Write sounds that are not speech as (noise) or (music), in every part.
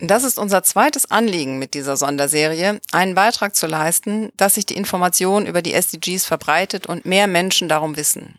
Das ist unser zweites Anliegen mit dieser Sonderserie, einen Beitrag zu leisten, dass sich die Information über die SDGs verbreitet und mehr Menschen darum wissen.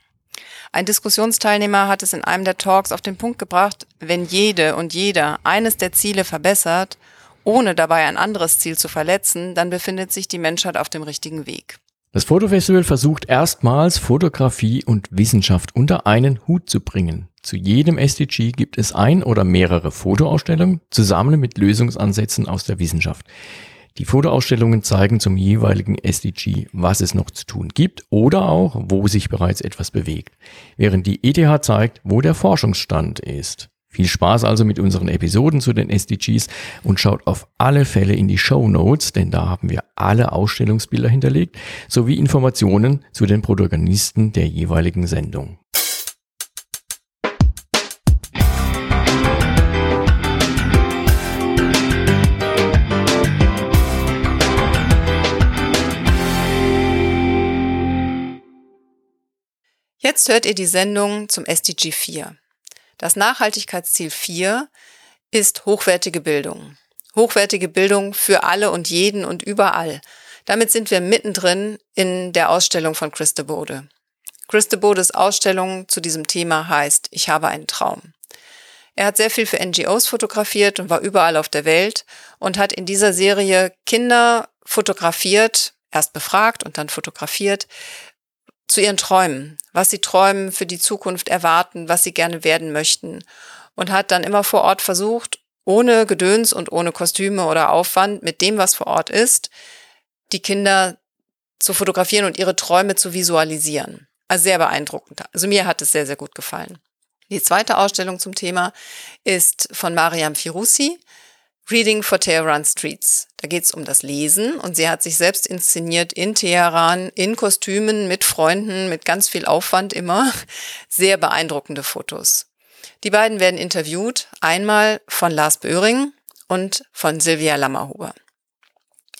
Ein Diskussionsteilnehmer hat es in einem der Talks auf den Punkt gebracht, wenn jede und jeder eines der Ziele verbessert, ohne dabei ein anderes Ziel zu verletzen, dann befindet sich die Menschheit auf dem richtigen Weg. Das Fotofestival versucht erstmals Fotografie und Wissenschaft unter einen Hut zu bringen. Zu jedem SDG gibt es ein oder mehrere Fotoausstellungen zusammen mit Lösungsansätzen aus der Wissenschaft. Die Fotoausstellungen zeigen zum jeweiligen SDG, was es noch zu tun gibt oder auch, wo sich bereits etwas bewegt, während die ETH zeigt, wo der Forschungsstand ist. Viel Spaß also mit unseren Episoden zu den SDGs und schaut auf alle Fälle in die Show Notes, denn da haben wir alle Ausstellungsbilder hinterlegt, sowie Informationen zu den Protagonisten der jeweiligen Sendung. Jetzt hört ihr die Sendung zum SDG 4. Das Nachhaltigkeitsziel 4 ist hochwertige Bildung. Hochwertige Bildung für alle und jeden und überall. Damit sind wir mittendrin in der Ausstellung von Christe Bode. Christe Bodes Ausstellung zu diesem Thema heißt Ich habe einen Traum. Er hat sehr viel für NGOs fotografiert und war überall auf der Welt und hat in dieser Serie Kinder fotografiert, erst befragt und dann fotografiert, zu ihren Träumen, was sie träumen, für die Zukunft erwarten, was sie gerne werden möchten und hat dann immer vor Ort versucht, ohne Gedöns und ohne Kostüme oder Aufwand, mit dem, was vor Ort ist, die Kinder zu fotografieren und ihre Träume zu visualisieren. Also sehr beeindruckend. Also mir hat es sehr, sehr gut gefallen. Die zweite Ausstellung zum Thema ist von Mariam Firouzzi. Reading for Tehran Streets. Da geht es um das Lesen und sie hat sich selbst inszeniert in Teheran, in Kostümen, mit Freunden, mit ganz viel Aufwand immer. (laughs) Sehr beeindruckende Fotos. Die beiden werden interviewt, einmal von Lars Böhring und von Silvia Lammerhuber.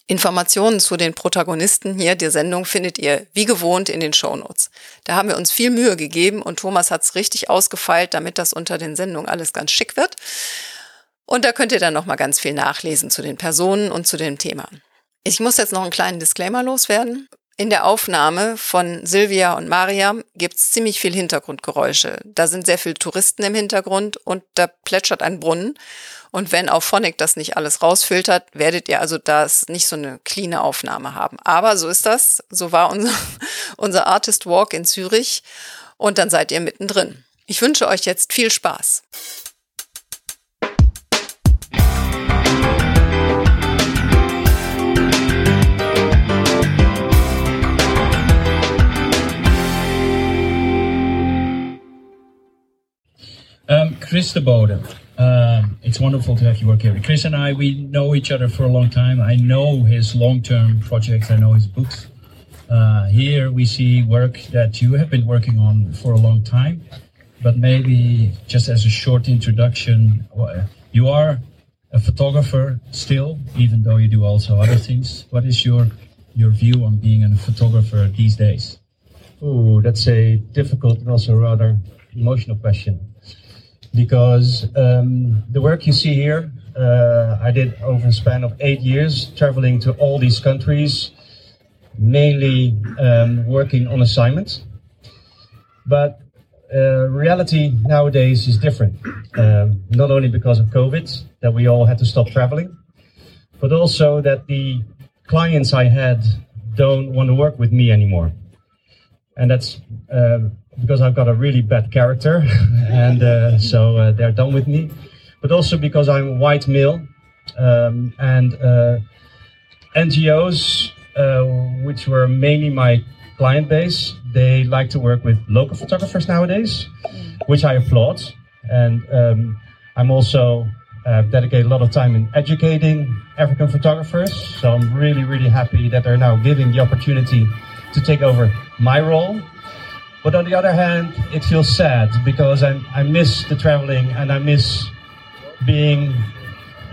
Informationen zu den Protagonisten hier der Sendung findet ihr wie gewohnt in den Shownotes. Da haben wir uns viel Mühe gegeben und Thomas hat es richtig ausgefeilt, damit das unter den Sendungen alles ganz schick wird. Und da könnt ihr dann nochmal ganz viel nachlesen zu den Personen und zu dem Thema. Ich muss jetzt noch einen kleinen Disclaimer loswerden. In der Aufnahme von Silvia und Mariam gibt's ziemlich viel Hintergrundgeräusche. Da sind sehr viele Touristen im Hintergrund und da plätschert ein Brunnen. Und wenn auch Phonic das nicht alles rausfiltert, werdet ihr also das nicht so eine clean Aufnahme haben. Aber so ist das. So war unser, (laughs) unser Artist Walk in Zürich. Und dann seid ihr mittendrin. Ich wünsche euch jetzt viel Spaß. Um, Chris de Bode, uh, it's wonderful to have you work here. Chris and I, we know each other for a long time. I know his long-term projects. I know his books. Uh, here we see work that you have been working on for a long time, but maybe just as a short introduction, you are a photographer still, even though you do also other things. What is your your view on being a photographer these days? Oh, that's a difficult and also rather emotional question because um, the work you see here, uh, I did over a span of eight years, traveling to all these countries, mainly um, working on assignments. But uh, reality nowadays is different, um, not only because of COVID, that we all had to stop traveling, but also that the clients I had don't want to work with me anymore. And that's uh, because I've got a really bad character, (laughs) and uh, so uh, they're done with me. But also because I'm a white male, um, and uh, NGOs, uh, which were mainly my client base, they like to work with local photographers nowadays, which I applaud. And um, I'm also uh, dedicate a lot of time in educating African photographers. So I'm really, really happy that they're now giving the opportunity to take over my role but on the other hand, it feels sad because I, I miss the traveling and I miss being,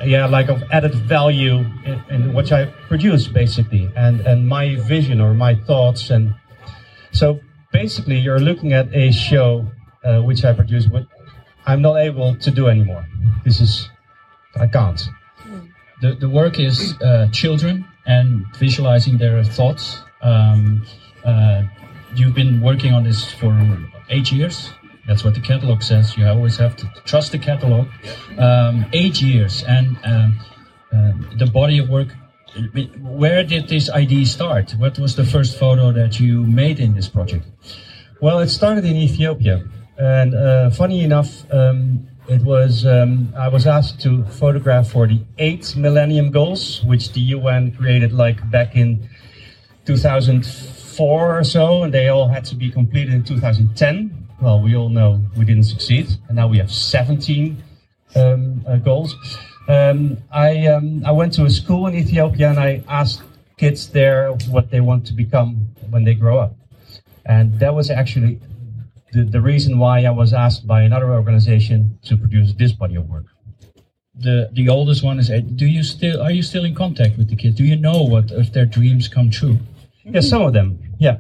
yeah, like of added value in, in what I produce basically and, and my vision or my thoughts. And so basically you're looking at a show uh, which I produce, but I'm not able to do anymore. This is, I can't. The, the work is uh, children and visualizing their thoughts. Um, working on this for eight years. That's what the catalog says. You always have to trust the catalog. Um, eight years, and um, uh, the body of work. Where did this idea start? What was the first photo that you made in this project? Well, it started in Ethiopia, and uh, funny enough, um, it was um, I was asked to photograph for the eight Millennium Goals, which the UN created like back in 2000 four or so, and they all had to be completed in 2010. Well, we all know we didn't succeed, and now we have 17 um, uh, goals. Um, I um, I went to a school in Ethiopia, and I asked kids there what they want to become when they grow up, and that was actually the, the reason why I was asked by another organization to produce this body of work the the oldest one is eight. Do you still are you still in contact with the kids? Do you know what if their dreams come true? Yes, some of them. Yeah,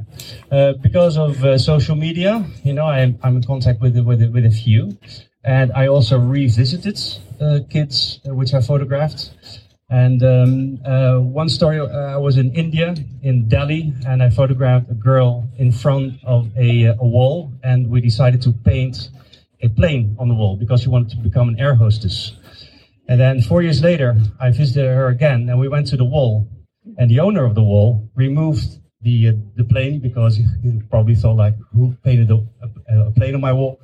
uh, because of uh, social media, you know, I'm, I'm in contact with with with a few, and I also revisited uh, kids uh, which I photographed. And um, uh, one story, uh, I was in India, in Delhi, and I photographed a girl in front of a, a wall, and we decided to paint a plane on the wall because she wanted to become an air hostess. And then four years later, I visited her again, and we went to the wall, and the owner of the wall removed the uh, the plane because he probably thought like, who painted a, a, a, plane on my wall?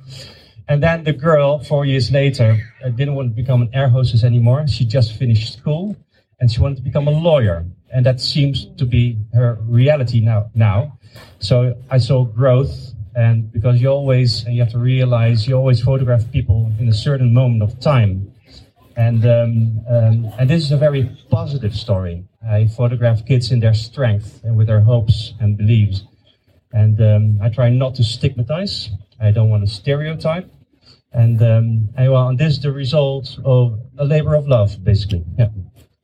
And then the girl, four years later, uh, didn't want to become an air hostess anymore. She just finished school, and she wanted to become a lawyer, and that seems to be her reality now. Now, so I saw growth, and because you always and you have to realize you always photograph people in a certain moment of time and um, um, and this is a very positive story. I photograph kids in their strength and with their hopes and beliefs, and um, I try not to stigmatize. I don't want to stereotype, and um, and, well, and this is the result of a labor of love, basically. Yeah.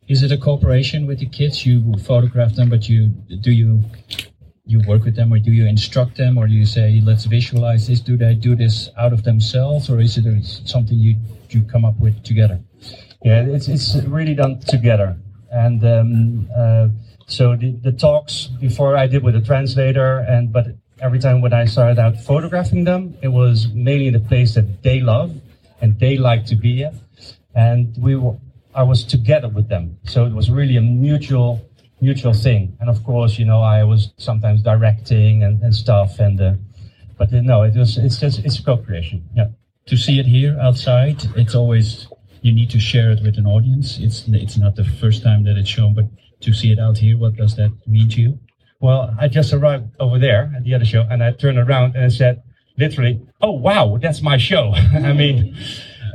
Is it a cooperation with the kids? You photograph them, but you do you you work with them, or do you instruct them, or do you say, "Let's visualize this"? Do they do this out of themselves, or is it something you you come up with together? Yeah, it's it's really done together, and um, uh, so the, the talks before I did with a translator, and but every time when I started out photographing them, it was mainly in the place that they love and they like to be at, and we were I was together with them, so it was really a mutual mutual thing. And of course, you know, I was sometimes directing and, and stuff, and uh, but uh, no, it was it's just it's co-creation. Yeah. To see it here outside, it's always you need to share it with an audience. It's it's not the first time that it's shown, but to see it out here, what does that mean to you? Well, I just arrived over there at the other show, and I turned around and I said, literally, oh wow, that's my show. (laughs) I mean,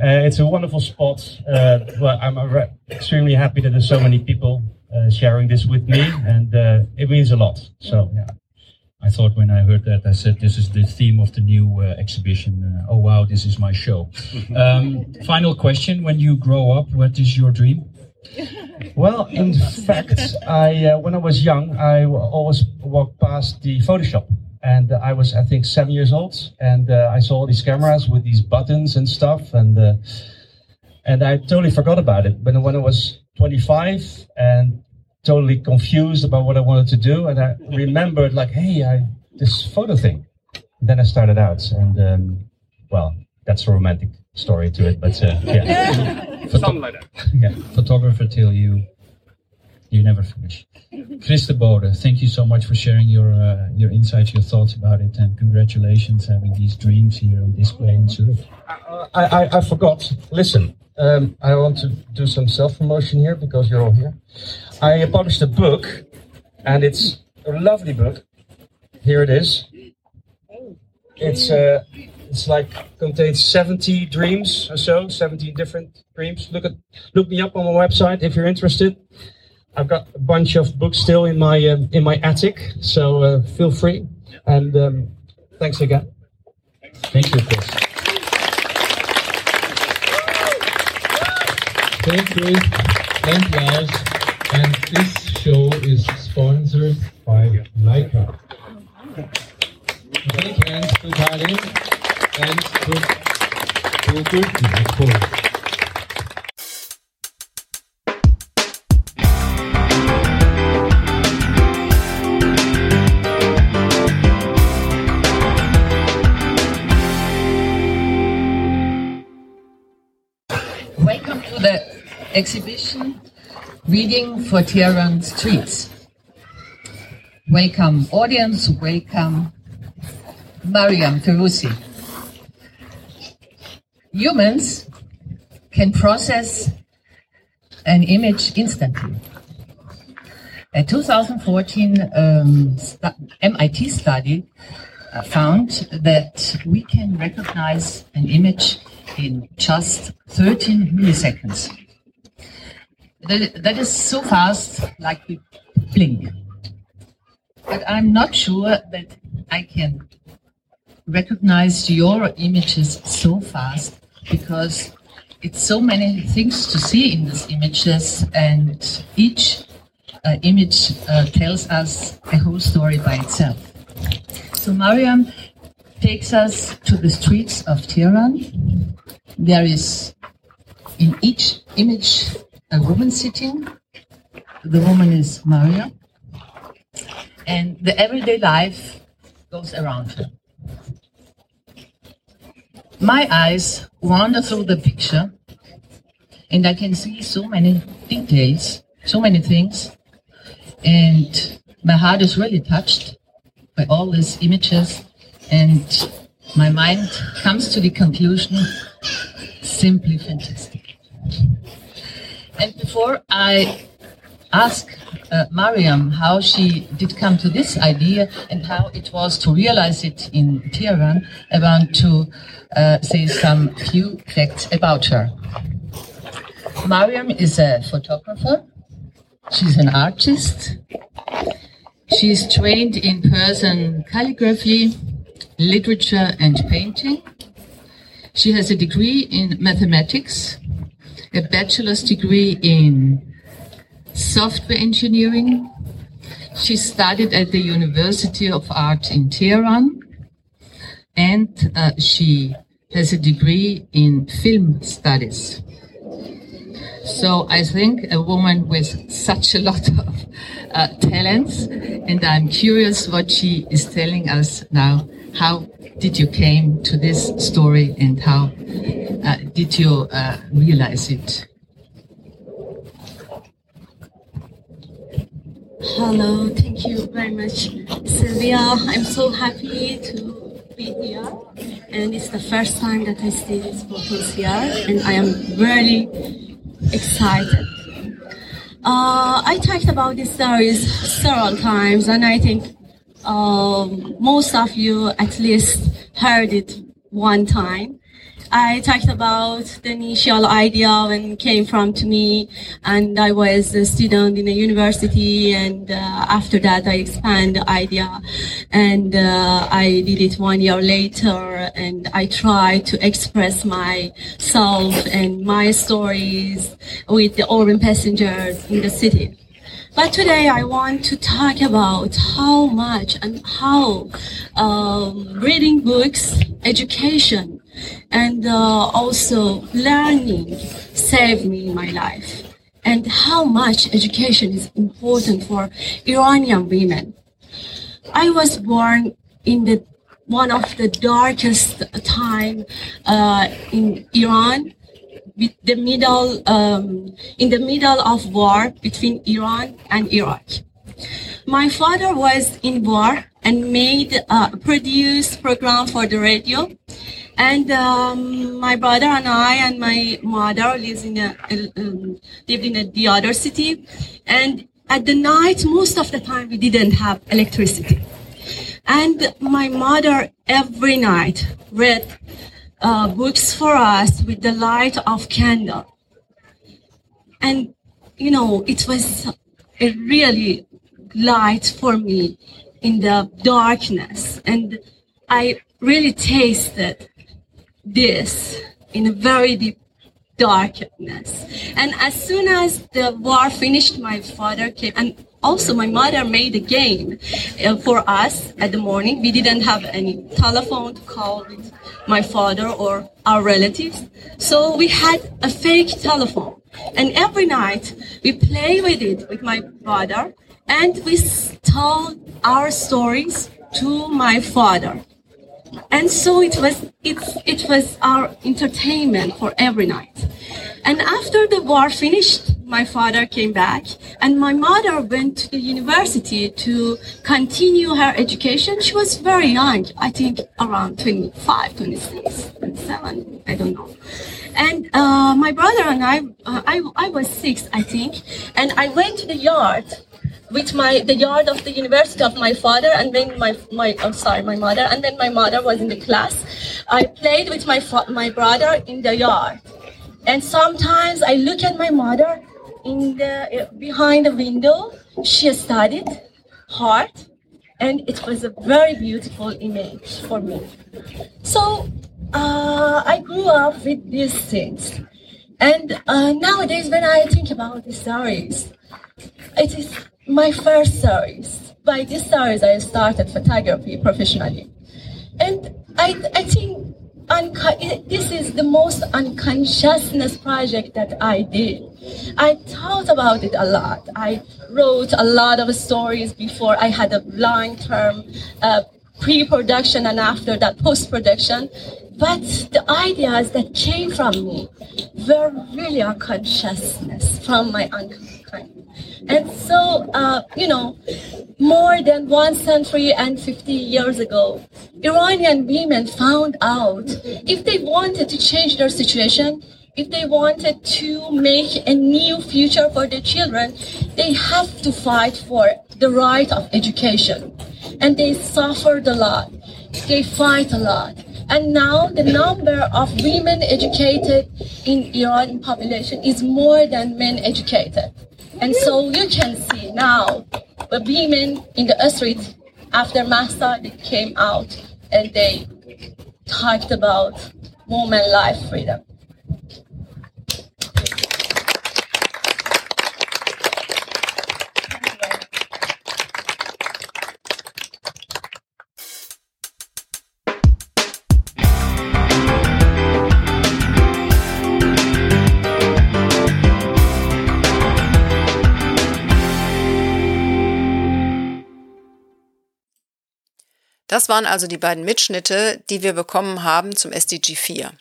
uh, it's a wonderful spot. Uh, well, I'm extremely happy that there's so many people uh, sharing this with me, and uh, it means a lot. So yeah. I thought when I heard that, I said, this is the theme of the new uh, exhibition. Uh, oh, wow, this is my show. (laughs) Um, final question. When you grow up, what is your dream? (laughs) Well, in fact, I uh, when I was young, I always walked past the Photoshop. And I was, I think, seven years old. And uh, I saw all these cameras with these buttons and stuff. And uh, and I totally forgot about it. But when I was 25 and totally confused about what I wanted to do. And I remembered, like, hey, I, this photo thing. And then I started out, and um, well, that's a romantic story to it, but uh, yeah, (laughs) something like that. yeah, photographer till you you never finish. Chris de Bode, thank you so much for sharing your uh, your insights, your thoughts about it, and congratulations having these dreams here on display in Zurich. I, I, I forgot. Listen, um, I want to do some self promotion here because you're all here. I published a book, and it's a lovely book. Here it is. It's uh, it's like contains 70 dreams or so, 17 different dreams. Look at look me up on my website if you're interested. I've got a bunch of books still in my um, in my attic, so uh, feel free. And um, thanks again. Thank you, Chris. Thank you, and Lars. And this show is sponsored by Leica. Big hands to Karin and to, to Gülten, of course. Exhibition Reading for Tehran Streets. Welcome audience, welcome Maryam Firuzi. Humans can process an image instantly. A 2014 um, MIT study uh, found that we can recognize an image in just 13 milliseconds that, that is so fast, like we blink. But I'm not sure that I can recognize your images so fast because it's so many things to see in these images, and each uh, image uh, tells us a whole story by itself. So Maryam takes us to the streets of Tehran. There is in each image a woman sitting. The woman is Maria. And the everyday life goes around her. My eyes wander through the picture and I can see so many details, so many things. And my heart is really touched by all these images. And my mind comes to the conclusion simply fantastic. And before I ask uh, Maryam how she did come to this idea and how it was to realize it in Tehran, I want to uh, say some few facts about her. Maryam is a photographer. She's an artist. She's trained in Persian calligraphy, literature, and painting. She has a degree in mathematics a bachelor's degree in software engineering. She studied at the University of Art in Tehran and uh, she has a degree in film studies. So I think a woman with such a lot of uh, talents, and I'm curious what she is telling us now. How did you came to this story, and how uh, did you uh, realize it? Hello, thank you very much, Silvia. I'm so happy to be here, and it's the first time that I see these photos here, and I am really excited. Uh, I talked about this series several times, and I think um, most of you at least heard it one time. I talked about the initial idea when came from to me, and I was a student in a university, and uh, after that I expand the idea, and uh, I did it one year later, and I tried to express myself and my stories with the urban passengers in the city. But today I want to talk about how much and how um, reading books, education, and uh, also learning saved me my life, and how much education is important for Iranian women. I was born in the one of the darkest time uh, in Iran the middle um, in the middle of war between Iran and Iraq. My father was in war and made uh, produced program for the radio, and um, my brother and I and my mother lives in a, um, lived in a, the other city, and at the night most of the time we didn't have electricity, and my mother every night read uh, books for us with the light of candle. And, you know, it was a really light for me in the darkness. And I really tasted this in a very deep darkness. And as soon as the war finished, my father came and also my mother made a game uh, for us at the morning. We didn't have any telephone to call my father or our relatives. So we had a fake telephone. And every night we play with it with my brother and we told our stories to my father. And so it was it, it was our entertainment for every night. And after the war finished, my father came back and my mother went to the university to continue her education. She was very young, I think around 25, 26, 27, I don't know. And uh, my brother and I, uh, I, I was six, I think, and I went to the yard with my the yard of the university of my father and then my my I'm sorry my mother and then my mother was in the class. I played with my my brother in the yard, and sometimes I look at my mother in the behind the window. She studied hard, and it was a very beautiful image for me. So uh, I grew up with these things, and uh, nowadays when I think about the stories, it is my first series. By this series, I started photography professionally. And I, I think unco- this is the most unconsciousness project that I did. I thought about it a lot. I wrote a lot of stories before I had a long-term uh, pre-production and after that post-production. But the ideas that came from me were really unconsciousness from my unconscious and so, uh, you know, more than one century and 50 years ago, Iranian women found out if they wanted to change their situation, if they wanted to make a new future for their children, they have to fight for the right of education. And they suffered a lot. They fight a lot. And now the number of women educated in Iran population is more than men educated. And so you can see now the women in the street after Mahsa they came out and they talked about woman life freedom. Das waren also die beiden Mitschnitte, die wir bekommen haben zum SDG 4.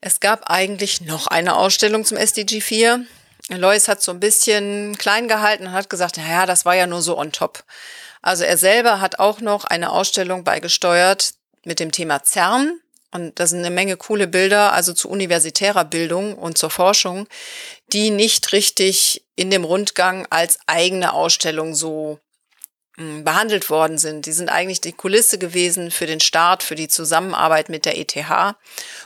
Es gab eigentlich noch eine Ausstellung zum SDG 4. Lois hat so ein bisschen klein gehalten und hat gesagt, naja, das war ja nur so on top. Also er selber hat auch noch eine Ausstellung beigesteuert mit dem Thema CERN. Und da sind eine Menge coole Bilder, also zu universitärer Bildung und zur Forschung, die nicht richtig in dem Rundgang als eigene Ausstellung so behandelt worden sind. Die sind eigentlich die Kulisse gewesen für den Start, für die Zusammenarbeit mit der ETH.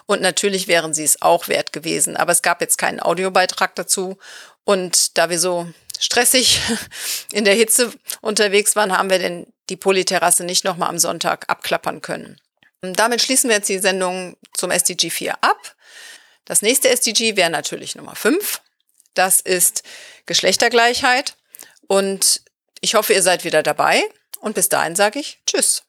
Und natürlich wären sie es auch wert gewesen. Aber es gab jetzt keinen Audiobeitrag dazu. Und da wir so stressig (laughs) in der Hitze unterwegs waren, haben wir denn die Polyterrasse nicht nochmal am Sonntag abklappern können. Und damit schließen wir jetzt die Sendung zum SDG 4 ab. Das nächste SDG wäre natürlich Nummer 5. Das ist Geschlechtergleichheit. Und ich hoffe, ihr seid wieder dabei und bis dahin sage ich Tschüss.